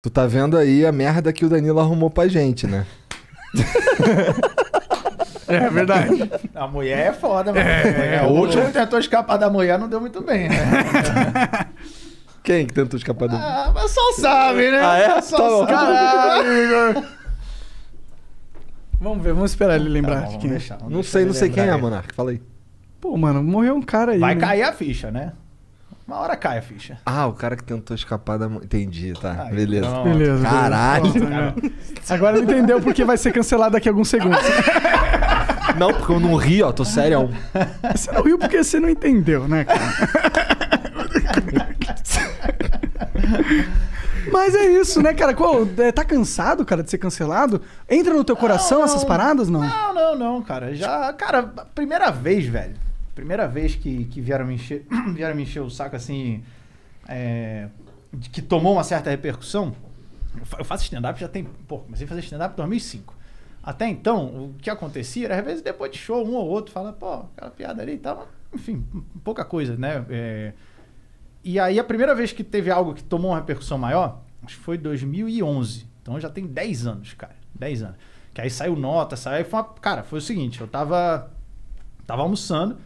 Tu tá vendo aí a merda que o Danilo arrumou pra gente, né? É verdade. A mulher é foda, mano. É, o último tentou escapar da mulher, não deu muito bem, né? Quem que tentou escapar do. Ah, mas só sabe, né? Ah, é? Só Tá bom. sabe. Caralho, Vamos ver, vamos esperar ele lembrar Tá bom, de vamos quem é. deixar, vamos Não sei, não sei quem é. Monark. Fala aí. Pô, mano, morreu um cara aí. Vai né? cair a ficha, né? Uma hora cai a ficha. Ah, o cara que tentou escapar da. Entendi, tá. Aí, beleza. pronto. Beleza. Caralho. beleza. Né? Agora ele entendeu porque vai ser cancelado daqui a alguns segundos. Não, porque eu não ri, ó. Tô sério. Você não riu porque você não entendeu, né, cara? Mas é isso, né, cara? Qual, é, tá cansado, cara, de ser cancelado? Entra no teu coração Não, essas não. paradas, não? Não, não, não, cara. Já, cara, primeira vez, velho. Primeira vez que, que vieram, me encher, vieram me encher o saco assim. é, que tomou uma certa repercussão. Eu fa- Eu faço stand-up já tem. Pô, comecei a fazer stand-up em 2005. Até então, o que acontecia era, às vezes, depois de show, um ou outro fala, pô, aquela piada ali e tal. Enfim, pouca coisa, né? É, e aí, a primeira vez que teve algo que tomou uma repercussão maior, acho que foi 2011. Então já tem 10 anos, cara. 10 anos. Que aí saiu nota, saiu. Foi uma, cara, foi o seguinte: eu tava. Tava almoçando.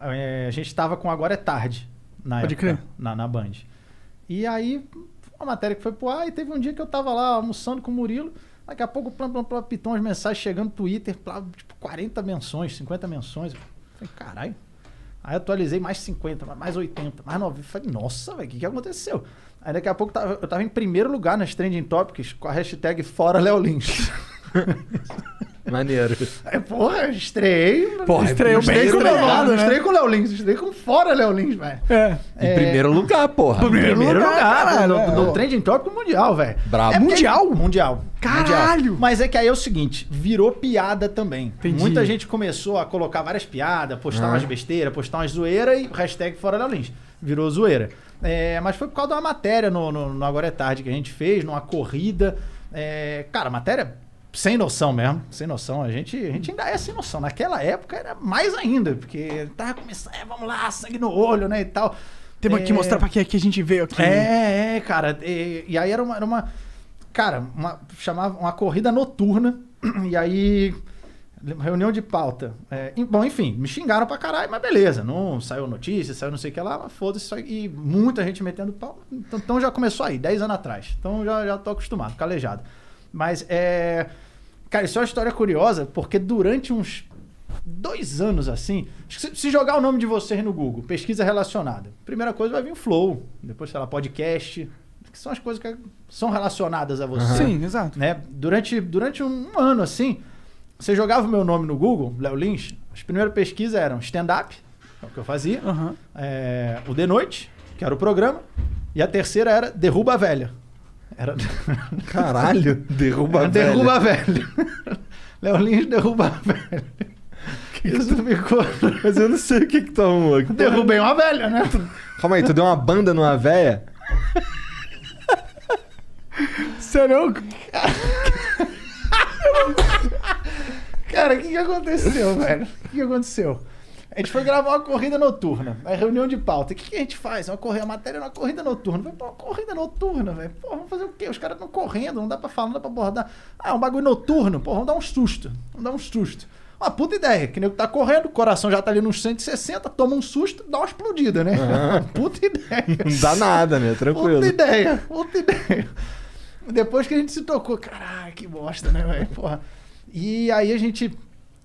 É, a gente tava com Agora é Tarde. Na Pode época, crer. Na, na Band. E aí, uma matéria que foi pro ar. E teve um dia que eu tava lá almoçando com o Murilo. Daqui a pouco, plam, plam, plam, pitam as mensagens chegando no Twitter. plá, Tipo, 40 menções, 50 menções. Eu falei, caralho. Aí atualizei mais 50, mais 80, mais 90. Falei, nossa, velho, o que, que aconteceu? Aí daqui a pouco eu tava em primeiro lugar nas Trending Topics com a hashtag Fora Léo Lins. Maneiro. Aí, porra, estreiei. Porra, Estreou estreiei bem com o estreado, Léo, né? estreiei com o Léo Lins, estreiei com Fora Léo Lins, velho. É. Em primeiro lugar, porra. Primeiro Primeiro lugar, lugar, no, é. no Trending Topic mundial, velho. Brabo. É Mundial? Mundial. Caralho! Mundial. Mas é que aí é o seguinte, virou piada também. Entendi. Muita gente começou a colocar várias piadas, postar Ah. umas besteiras, postar umas zoeiras e hashtag fora da Lins. Virou zoeira. É, mas foi por causa de uma matéria no, no, no Agora é Tarde que a gente fez, numa corrida. É, cara, matéria sem noção mesmo, sem noção. A gente, a gente ainda é sem noção. Naquela época era mais ainda, porque tava começando, é, vamos lá, sangue no olho, né, e tal. Temos que É, mostrar pra que que a gente veio aqui. é, é, cara. E, e aí era uma, era uma- Cara, uma, chamava uma corrida noturna. E aí. Reunião de pauta. É, bom, enfim, me xingaram pra caralho, mas beleza. Não saiu notícia, saiu não sei o que lá, mas foda-se. E muita gente metendo pau. Então, então já começou aí, 10 anos atrás. Então já, já tô acostumado, calejado. Mas é. Cara, isso é uma história curiosa, porque durante uns dois anos assim. Se jogar o nome de vocês no Google, pesquisa relacionada, primeira coisa vai vir o Flow, depois, sei lá, podcast, que são as coisas que são relacionadas a você. Sim, exato. Né? Durante, durante um, ano assim, você jogava o meu nome no Google, Léo Lins, as primeiras pesquisas eram stand-up, é o que eu fazia, Aham. é, o De Noite, que era o programa, e a terceira era Derruba a Velha. Era. Caralho. Derruba a velha. derruba a velha. Léo Lins derruba a velha. Isso ficou. Mas eu não sei o que que tu. Que porra- Derrubei uma velha, né? Calma aí, tu deu uma banda numa véia? Sério? Cara, o que, que aconteceu, velho? O que, que aconteceu? A gente foi gravar uma corrida noturna, aí reunião de pauta. O que, que a gente faz? Uma corrida, a matéria é uma corrida noturna. Falei, pô, corrida noturna, velho. Pô, vamos fazer o quê? Os caras estão correndo, não dá pra falar, não dá pra abordar. Ah, é um bagulho noturno. Pô, vamos dar um susto. Vamos dar um susto. Uma puta ideia, que nego tá correndo, o coração já tá ali nos 160, toma um susto, dá uma explodida, né? Puta ideia. Não dá nada, né? Tranquilo. Puta ideia, puta ideia. Depois que a gente se tocou, caralho, que bosta, né, velho? Porra. E aí a gente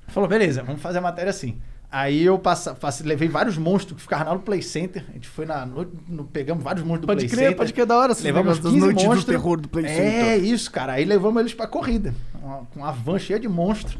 falou, beleza, vamos fazer a matéria assim. Aí eu passa, levei vários monstros que ficaram lá no Play Center. A gente foi na. no- no- pegamos vários monstros do Pode Play crer, Center. pode crer da hora. Levamos negócios 15 das noites monstros. do terror do Play É Center. isso, cara. Aí levamos eles pra corrida. Uma, com uma van cheia de monstros.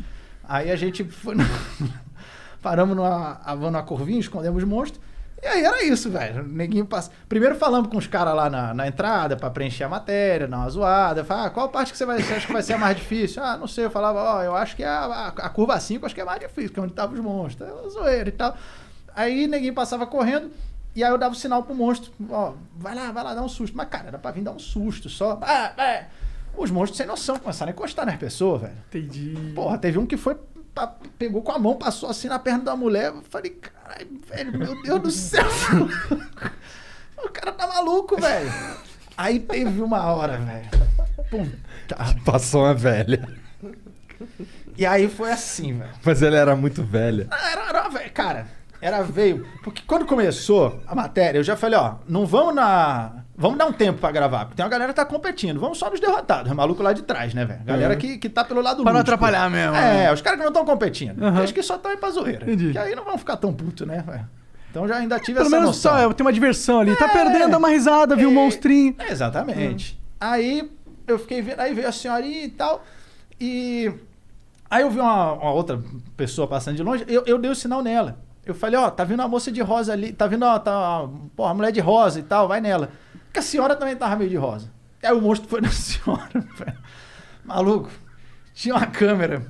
Aí a gente foi. no- Paramos numa numa curvinha, escondemos os monstros. E aí era isso, velho. Neguinho passa. Primeiro falamos com os caras lá na, na entrada pra preencher a matéria, dar uma zoada. Fala, ah, qual parte que você, vai, você acha que vai ser a mais difícil? Ah, não sei. Eu falava, ó, eu acho que a, a, a curva 5 acho que é mais difícil, que é onde estavam os monstros. É zoeira e tal. Aí Neguinho passava correndo. E aí eu dava o sinal pro monstro, ó, vai lá, vai lá, dá um susto. Mas, cara, era pra vir dar um susto só. Ah, é. Os monstros sem noção começaram a encostar nas pessoas, velho. Entendi. Porra, teve um que foi, pegou com a mão, passou assim na perna da mulher. Eu falei, caralho, velho, meu Deus do céu. o cara tá maluco, velho. Aí teve uma hora, velho. Pum. Passou uma velha. E aí foi assim, velho. Mas ela era muito velha. Era, era, velho, cara, era veio. Porque quando começou a matéria, eu já falei, ó, não vamos na. Vamos dar um tempo pra gravar. Porque tem uma galera que tá competindo. Vamos só nos derrotados. O maluco lá de trás, né, velho? Galera que, que tá pelo lado Pra não atrapalhar mesmo. né? É, os caras que não estão competindo. Aham. Acho que só estão aí pra zoeira. Entendi. Que aí não vão ficar tão puto, né, velho? Então já ainda tive Pelo essa menos noção. só, é, tem uma diversão ali. Tá É. perdendo, dá uma risada, viu um É. monstrinho. É, Exatamente. Aí eu fiquei vendo, aí veio a senhorinha e tal. E aí eu vi uma, uma outra pessoa passando de longe, eu, eu dei o sinal nela. Eu falei, ó, tá vindo uma moça de rosa ali, tá vindo, ó, tá, pô, a mulher de rosa e tal, vai nela. Porque a senhora também tava meio de rosa. Aí o monstro foi na senhora, velho. Maluco, tinha uma câmera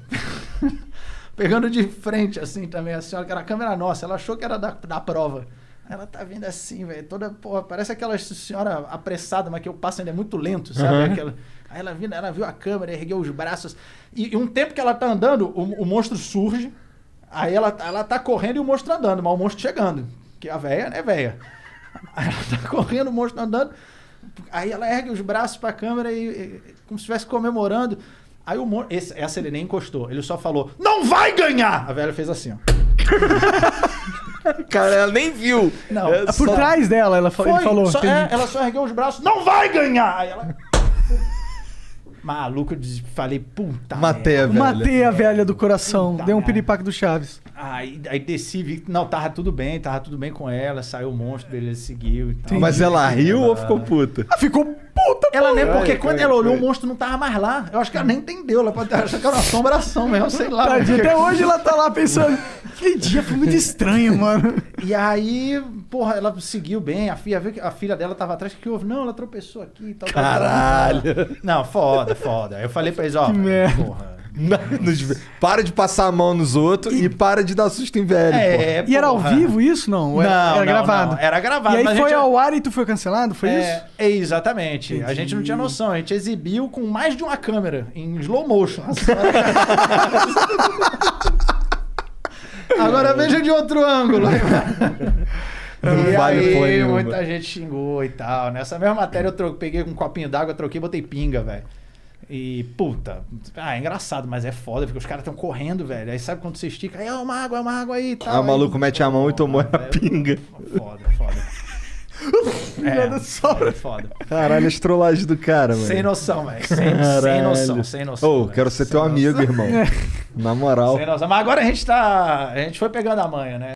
pegando de frente, assim, também, a senhora, que era a câmera nossa, ela achou que era da, da prova. Ela tá vindo assim, velho, toda, porra, parece aquela senhora apressada, mas que o passo ainda é muito lento, sabe? Aham. Aquela, aí ela viu, ela viu a câmera, ergueu os braços, e, e um tempo que ela tá andando, o, o monstro surge, aí ela, ela tá correndo e o monstro andando, mas o monstro chegando, que a véia, né, véia? Aí ela tá correndo, o monstro andando, aí ela ergue os braços pra câmera e, e- como se estivesse comemorando, aí o monstro, esse, essa ele nem encostou, ele só falou, não vai ganhar! A velha fez assim, ó. Cara, ela nem viu. Não, É Por só- trás dela, ela fa- falou. só- é, ela só ergueu os braços, não vai ganhar! Aí ela. Maluco, eu falei, puta. Matei a velha. Matei a velha do coração. Puta Deu um piripaque do Chaves. Aí, aí desci, vi que não, tava tudo bem, tava tudo bem com ela, saiu o monstro, beleza, seguiu e tal. Mas ela riu ou ficou puta? Ah, ficou puta, Ela nem, porque foi, quando ela olhou, foi. o monstro não tava mais lá. Eu acho que ela nem entendeu, ela pode ter achado que era uma assombração mesmo, sei lá. Tadinha, porque- até hoje ela tá lá pensando. Aquele dia foi muito estranho, mano. E aí, porra, ela seguiu bem, a filha, viu que a filha dela tava atrás, que houve? Não, ela tropeçou aqui e tal. tal, tal. Caralho. Não, foda, foda. Eu falei pra eles, ó, Que merda. porra. Nos- Para de passar a mão nos outros e, para de dar susto em velho. É, E era ao vivo isso? Não, Não, era, era não, gravado. não, era gravado, E aí mas a foi gente- ao ar e tu foi cancelado? Foi é, isso? É, exatamente. A Entendi. gente não tinha noção. A gente exibiu com mais de uma câmera, em slow motion. Agora veja de outro ângulo. Não e vale aí, porra muita gente xingou e tal. Nessa mesma matéria eu tro- peguei um copinho d'água, troquei e botei pinga, velho. E, puta, ah, é engraçado, mas é foda, porque os caras estão correndo, velho. Aí sabe quando você estica, aí, ó, uma água, é uma água aí e tal. Ah, o maluco Aí, mete a mão e tomou a pinga. Foda, foda. Nada É, sobra. foda. Caralho, as trollagens do cara, mano. Sem noção, velho. Sem, sem noção, sem noção. Ô, velho. quero ser Sem teu noção. amigo, irmão. Na moral. Sem noção. Mas agora a gente tá. A gente foi pegando a manha, né?